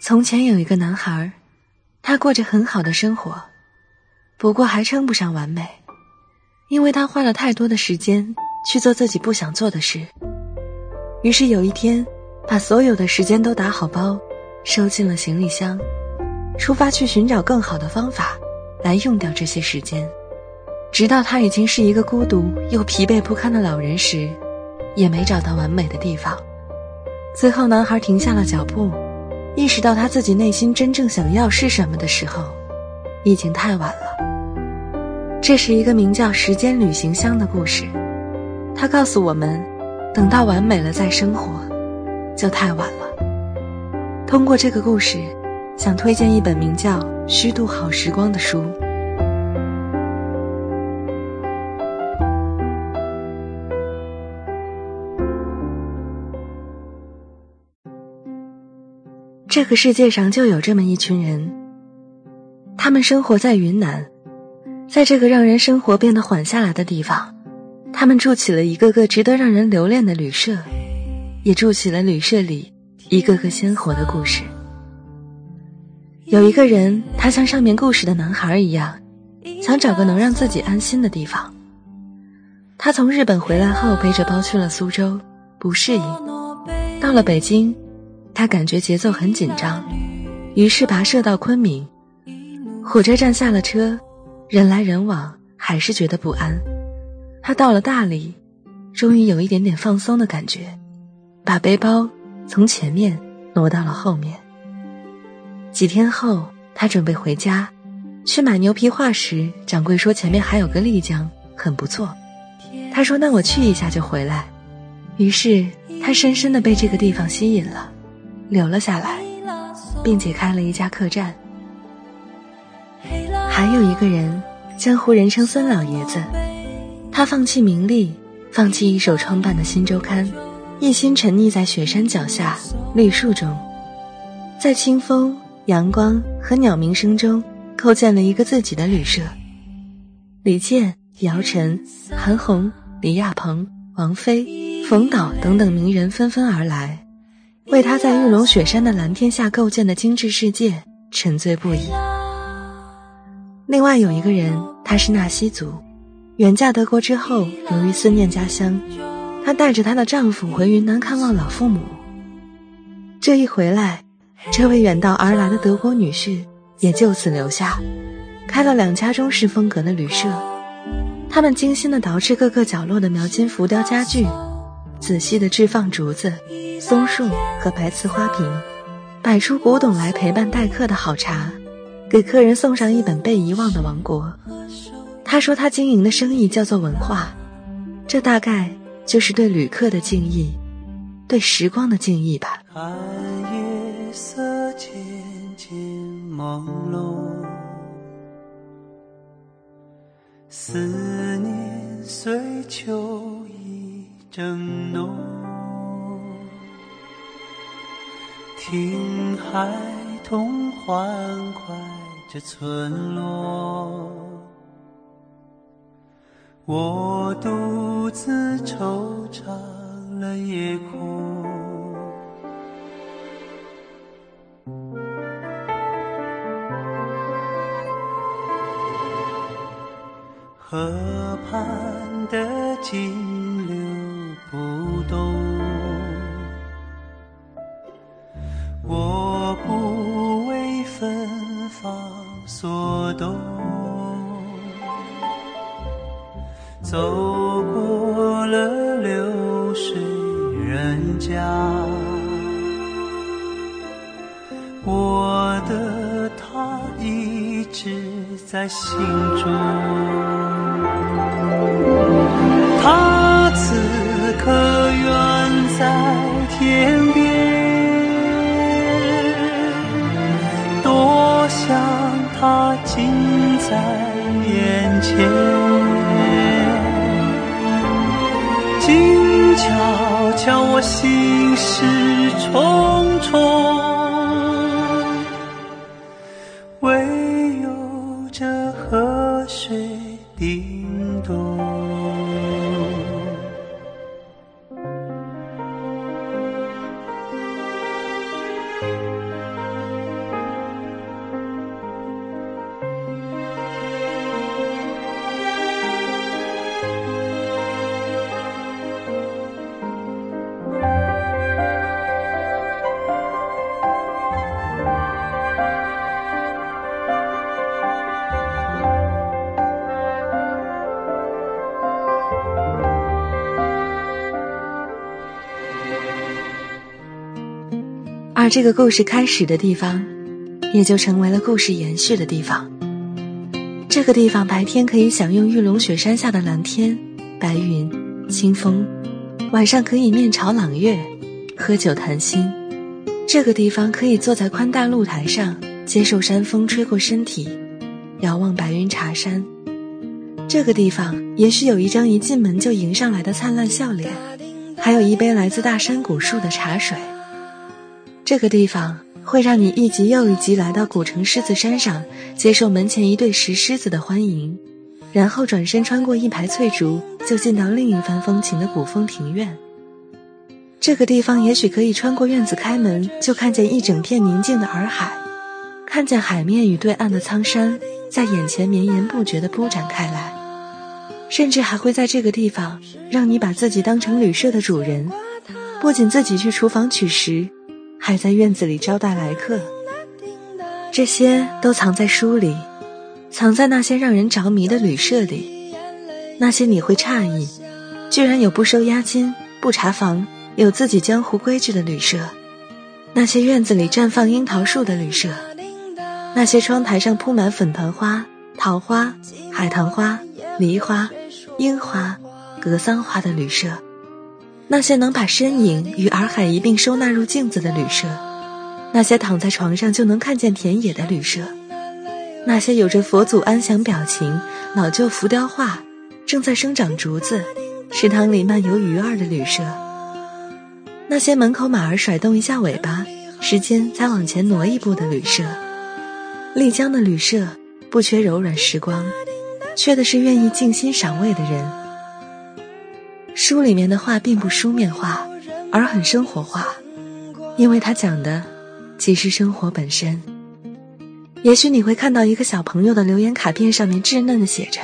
从前有一个男孩，他过着很好的生活，不过还称不上完美，因为他花了太多的时间去做自己不想做的事。于是有一天，把所有的时间都打好包，收进了行李箱，出发去寻找更好的方法来用掉这些时间。直到他已经是一个孤独又疲惫不堪的老人时，也没找到完美的地方。最后，男孩停下了脚步。意识到他自己内心真正想要是什么的时候，已经太晚了。这是一个名叫《时间旅行箱》的故事，它告诉我们，等到完美了再生活，就太晚了。通过这个故事，想推荐一本名叫《虚度好时光》的书。这个世界上就有这么一群人，他们生活在云南，在这个让人生活变得缓下来的地方，他们住起了一个个值得让人留恋的旅社，也住起了旅社里一个个鲜活的故事。有一个人，他像上面故事的男孩一样，想找个能让自己安心的地方。他从日本回来后，背着包去了苏州，不适应，到了北京。他感觉节奏很紧张，于是跋涉到昆明。火车站下了车，人来人往，还是觉得不安。他到了大理，终于有一点点放松的感觉，把背包从前面挪到了后面。几天后，他准备回家，去买牛皮画时，掌柜说前面还有个丽江，很不错。他说：“那我去一下就回来。”于是他深深的被这个地方吸引了。留了下来，并且开了一家客栈。还有一个人，江湖人称孙老爷子，他放弃名利，放弃一手创办的新周刊，一心沉溺在雪山脚下绿树中，在清风、阳光和鸟鸣声中构建了一个自己的旅社。李健、姚晨、韩红、李亚鹏、王菲、冯导等等名人纷纷而来。为他在玉龙雪山的蓝天下构建的精致世界沉醉不已。另外有一个人，他是纳西族，远嫁德国之后，由于思念家乡，她带着她的丈夫回云南看望老父母。这一回来，这位远道而来的德国女婿也就此留下，开了两家中式风格的旅社。他们精心的捯饬各个角落的描金浮雕家具，仔细的置放竹子。松树和白瓷花瓶，摆出古董来陪伴待客的好茶，给客人送上一本被遗忘的王国。他说他经营的生意叫做文化，这大概就是对旅客的敬意，对时光的敬意吧。夜色渐渐朦胧，思念随秋正浓。听孩童欢快着村落，我独自惆怅了夜空。河畔的金流我不为芬芳。所动，走过了流水人家，我的他一直在心中。悄悄，我心事重重。而这个故事开始的地方，也就成为了故事延续的地方。这个地方白天可以享用玉龙雪山下的蓝天、白云、清风，晚上可以面朝朗月，喝酒谈心。这个地方可以坐在宽大露台上，接受山风吹过身体，遥望白云茶山。这个地方也许有一张一进门就迎上来的灿烂笑脸，还有一杯来自大山古树的茶水。这个地方会让你一级又一级来到古城狮子山上，接受门前一对石狮子的欢迎，然后转身穿过一排翠竹，就进到另一番风情的古风庭院。这个地方也许可以穿过院子开门，就看见一整片宁静的洱海，看见海面与对岸的苍山在眼前绵延不绝地铺展开来。甚至还会在这个地方让你把自己当成旅社的主人，不仅自己去厨房取食，还在院子里招待来客。这些都藏在书里，藏在那些让人着迷的旅社里。那些你会诧异，居然有不收押金、不查房、有自己江湖规矩的旅社；那些院子里绽放樱桃树的旅社；那些窗台上铺满粉团花、桃花、海棠花、梨花。樱花、格桑花的旅社，那些能把身影与洱海一并收纳入镜子的旅社，那些躺在床上就能看见田野的旅社，那些有着佛祖安详表情、老旧浮雕画、正在生长竹子、池塘里漫游鱼儿的旅社，那些门口马儿甩动一下尾巴，时间再往前挪一步的旅社，丽江的旅社不缺柔软时光。缺的是愿意静心赏味的人。书里面的话并不书面化，而很生活化，因为它讲的即是生活本身。也许你会看到一个小朋友的留言卡片，上面稚嫩的写着：“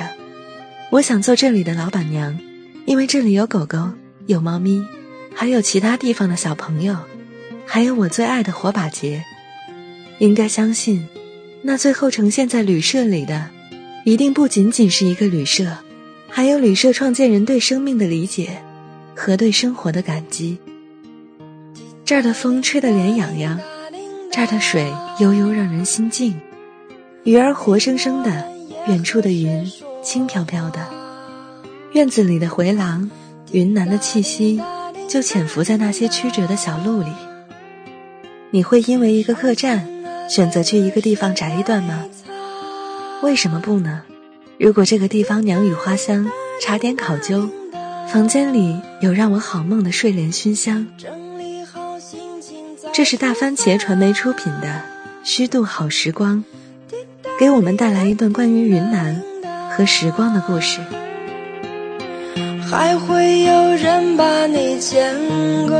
我想做这里的老板娘，因为这里有狗狗，有猫咪，还有其他地方的小朋友，还有我最爱的火把节。应该相信，那最后呈现在旅社里的。”一定不仅仅是一个旅社，还有旅社创建人对生命的理解和对生活的感激。这儿的风吹得脸痒痒，这儿的水悠悠让人心静，鱼儿活生生的，远处的云轻飘飘的，院子里的回廊，云南的气息就潜伏在那些曲折的小路里。你会因为一个客栈选择去一个地方宅一段吗？为什么不呢？如果这个地方鸟语花香，茶点考究，房间里有让我好梦的睡莲熏香。这是大番茄传媒出品的《虚度好时光》，给我们带来一段关于云南和时光的故事。还会有人把你牵挂。